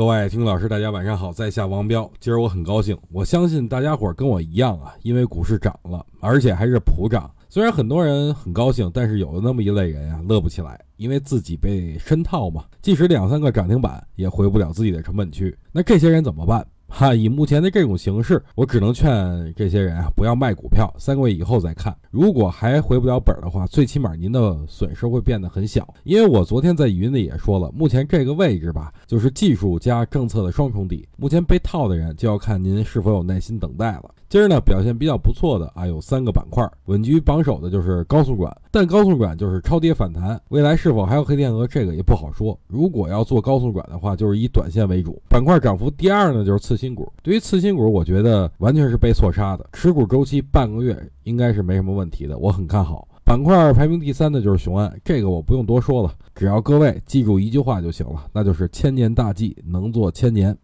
各位听老师，大家晚上好，在下王彪。今儿我很高兴，我相信大家伙跟我一样啊，因为股市涨了，而且还是普涨。虽然很多人很高兴，但是有那么一类人啊，乐不起来，因为自己被深套嘛，即使两三个涨停板，也回不了自己的成本区。那这些人怎么办？哈，以目前的这种形势，我只能劝这些人啊，不要卖股票，三个月以后再看。如果还回不了本的话，最起码您的损失会变得很小。因为我昨天在语音里也说了，目前这个位置吧，就是技术加政策的双重底。目前被套的人，就要看您是否有耐心等待了。今儿呢，表现比较不错的啊，有三个板块，稳居榜首的就是高速管，但高速管就是超跌反弹，未来是否还有黑天鹅，这个也不好说。如果要做高速管的话，就是以短线为主。板块涨幅第二呢，就是次新股。对于次新股，我觉得完全是被错杀的，持股周期半个月应该是没什么问题的，我很看好。板块排名第三的就是雄安，这个我不用多说了，只要各位记住一句话就行了，那就是千年大计能做千年。